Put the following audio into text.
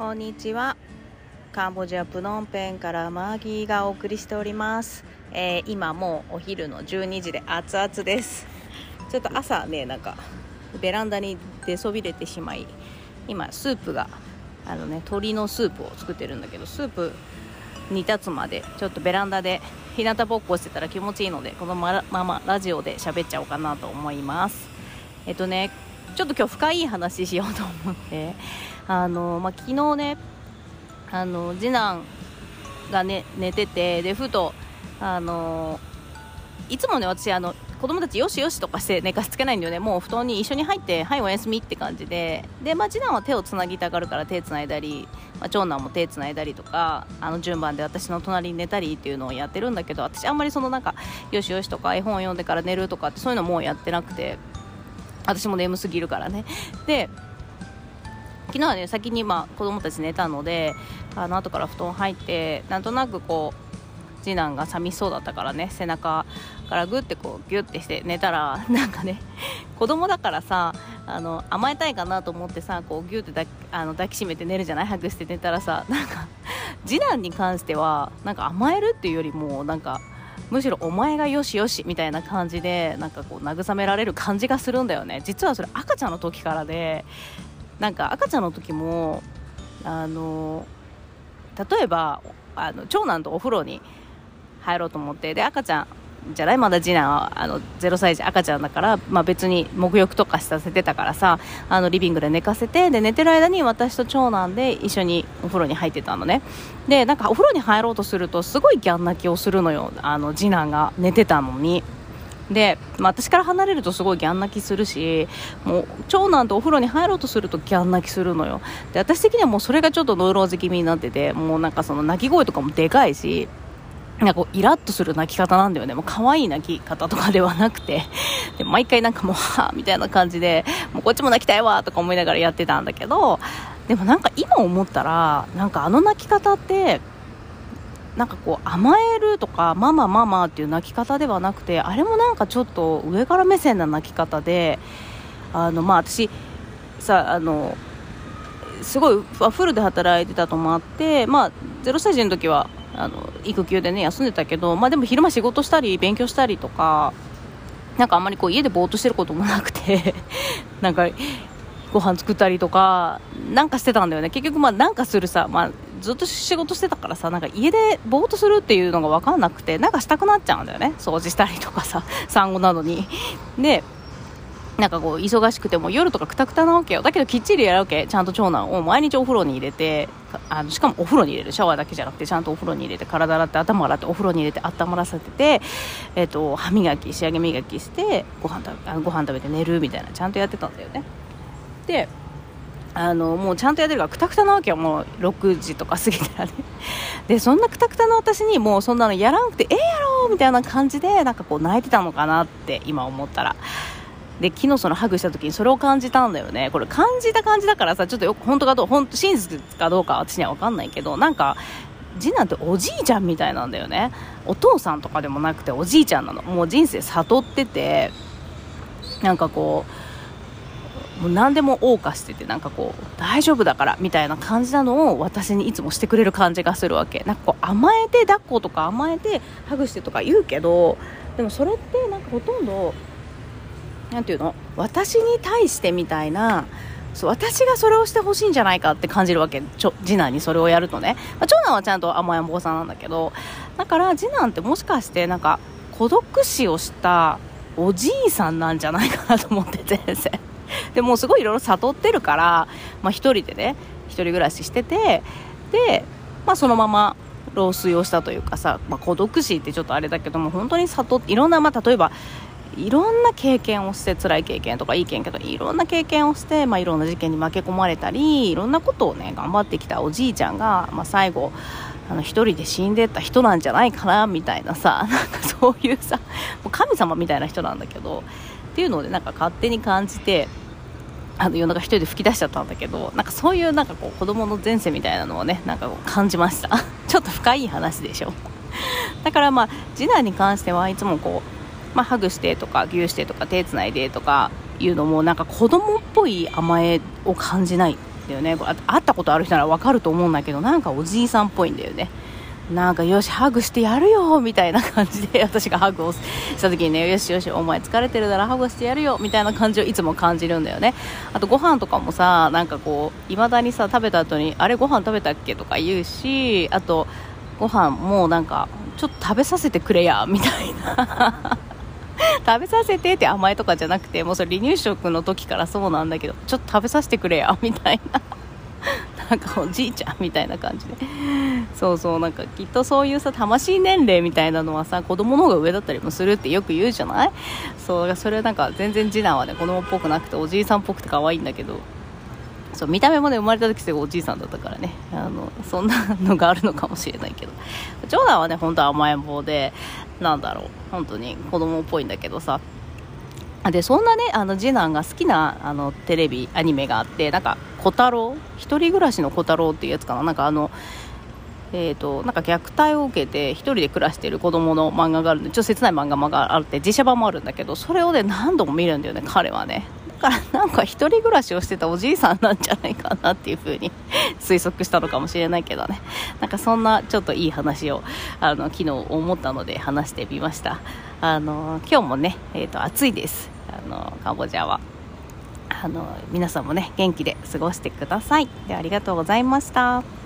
こんにちは。カンボジアプノンペンからマーギーがお送りしております、えー今もうお昼の12時で熱々です。ちょっと朝ねなんかベランダに出そびれてしまい今スープがあのね鶏のスープを作ってるんだけどスープ煮立つまでちょっとベランダで日向ぼっこしてたら気持ちいいのでこのままラジオで喋っちゃおうかなと思います。えっとねちょっと今日深い話しようと思ってあの、まあ、昨日ねあの次男が、ね、寝ててでふとあのいつもね私あの子供たちよしよしとかして寝かしつけないんだよね。もう布団に一緒に入ってはいおやすみって感じで。で、まあ、次男は手をつなぎたがるから手つないだり、まあ、長男も手つないだりとかあの順番で私の隣に寝たりっていうのをやってるんだけど私あんまりそのなんかよしよしとか絵本を読んでから寝るとかってそういうのもうやってなくて私も眠すぎるからね。で昨日はね先にまあ子供たち寝たのであの後から布団入ってなんとなくこう次男が寂しそうだったからね背中からグッてこうギュッてして寝たら なんかね子供だからさあの甘えたいかなと思ってさこうギュッて抱きあの抱きしめて寝るじゃない？ハグして寝たらさなんか次男に関してはなんか甘えるっていうよりもなんかむしろお前がよしよしみたいな感じでなんかこう慰められる感じがするんだよね。実はそれ赤ちゃんの時からでなんか赤ちゃんの時もあの例えばあの長男とお風呂に入ろうと思ってで赤ちゃんじゃないまだ次男はあの0歳児赤ちゃんだから、まあ、別に沐浴とかさせてたからさあのリビングで寝かせてで寝てる間に私と長男で一緒にお風呂に入ってたのねでなんかお風呂に入ろうとするとすごいギャン泣きをするのよあの次男が寝てたのに。で、まあ、私から離れるとすごいギャン泣きするしもう長男とお風呂に入ろうとするとギャン泣きするのよ。で私的にはもうそれがちょっとノイローゼ気味になっててもうなんかその泣き声とかもでかいしなんかこうイラッとする泣き方なんだよね。もう可愛い泣き方とかではなくて。で毎回なんかもうはぁみたいな感じでもうこっちも泣きたいわとか思いながらやってたんだけどでもなんか今思ったらなんかあの泣き方ってなんかこう甘えるとかママママっていう泣き方ではなくてあれもなんかちょっと上から目線な泣き方であのまあ私さあのすごいフルで働いてたともあってまあ0歳児の時はあの育休でね休んでたけどまあでも昼間仕事したり勉強したりとかなんかあんまりこう家でぼーっとしてることもなくて なんかご飯作ったりとかなんかしてたんだよね。結局まあなんかするさ、まあ、ずっと仕事してたからさなんか家でぼーっとするっていうのが分かんなくてなんかしたくなっちゃうんだよね。掃除したりとかさ 産後なのに。でなんかこう忙しくても夜とかくたくたなわけよ。だけどきっちりやるわけ。ちゃんと長男を毎日お風呂に入れてあのしかもお風呂に入れる。シャワーだけじゃなくてちゃんとお風呂に入れて体洗って頭洗ってお風呂に入れて温まらせてて、えっと歯磨き仕上げ磨きしてご飯食べあのご飯食べて寝るみたいなちゃんとやってたんだよね。であのもうちゃんとやってるからくたくたなわけよ。もう6時とか過ぎたらね。でそんなくたくたの私にもうそんなのやらなくてええやろみたいな感じでなんかこう泣いてたのかなって今思ったら。で昨日そのハグした時にそれを感じたんだよね。これ感じた感じだからさちょっとよく本当かどう本当真実かどうか私には分かんないけどなんか次男っておじいちゃんみたいなんだよね。お父さんとかでもなくておじいちゃんなの。もう人生悟っててなんかこうもう何でも謳歌しててなんかこう大丈夫だからみたいな感じなのを私にいつもしてくれる感じがするわけ。なんかこう甘えて抱っことか甘えてハグしてとか言うけどでもそれってなんかほとんどなんていうの？私に対してみたいなそう私がそれをしてほしいんじゃないかって感じるわけ。ちょ次男にそれをやるとね、まあ、長男はちゃんと甘やん坊さんなんだけどだから次男ってもしかしてなんか孤独死をしたおじいさんなんじゃないかなと思って全然でもうすごいいろいろ悟ってるから、まあ、一人でね一人暮らししててで、まあ、そのまま老衰をしたというかさ、まあ、孤独死ってちょっとあれだけども本当に悟っていろんな、まあ、例えばいろんな経験をして辛い経験とかいい経験とかいろんな経験をして、まあ、いろんな事件に負け込まれたりいろんなことをね頑張ってきたおじいちゃんが、まあ、最後あの一人で死んでった人なんじゃないかなみたいなさ なんかそういうさもう神様みたいな人なんだけどっていうのでなんか勝手に感じてあの夜中一人で吹き出しちゃったんだけどなんかそういうなんかこう子供の前世みたいなのをねなんか感じました。ちょっと深い話でしょ。だからまあ次男に関してはいつもこう、まあ、ハグしてとかギューしてとか手つないでとかいうのもなんか子供っぽい甘えを感じないんだよね。会ったことある人なら分かると思うんだけどなんかおじいさんっぽいんだよね。なんかよしハグしてやるよみたいな感じで私がハグをした時にねよしよしお前疲れてるならハグしてやるよみたいな感じをいつも感じるんだよね。あとご飯とかもさなんかこういまだにさ食べた後にあれご飯食べたっけとか言うしあとご飯もなんかちょっと食べさせてくれやみたいな。食べさせてって甘えとかじゃなくてもうそれ離乳食の時からそうなんだけどちょっと食べさせてくれやみたいな。なんかおじいちゃんみたいな感じで。そうそうなんかきっとそういうさ魂年齢みたいなのはさ子供の方が上だったりもするってよく言うじゃない？そうそれなんか全然次男はね子供っぽくなくておじいさんっぽくて可愛いんだけど。そう見た目もね生まれた時すごいおじいさんだったからね。あのそんなのがあるのかもしれないけど。長男はね本当は甘えん坊でなんだろう。本当に子供っぽいんだけどさ。でそんなねあの次男が好きなあのテレビアニメがあってなんか小太郎？一人暮らしの小太郎っていうやつかな？なんかあのえーと、なんか虐待を受けて1人で暮らしている子供の漫画があるんでちょっと切ない漫画があって実写版もあるんだけどそれをね何度も見るんだよね彼はね。だからなんか1人暮らしをしてたおじいさんなんじゃないかなっていう風に推測したのかもしれないけどね。なんかそんなちょっといい話をあの昨日思ったので話してみました。あの今日もね、えーと暑いです。あのカンボジアは。あの皆さんもね元気で過ごしてください。でありがとうございました。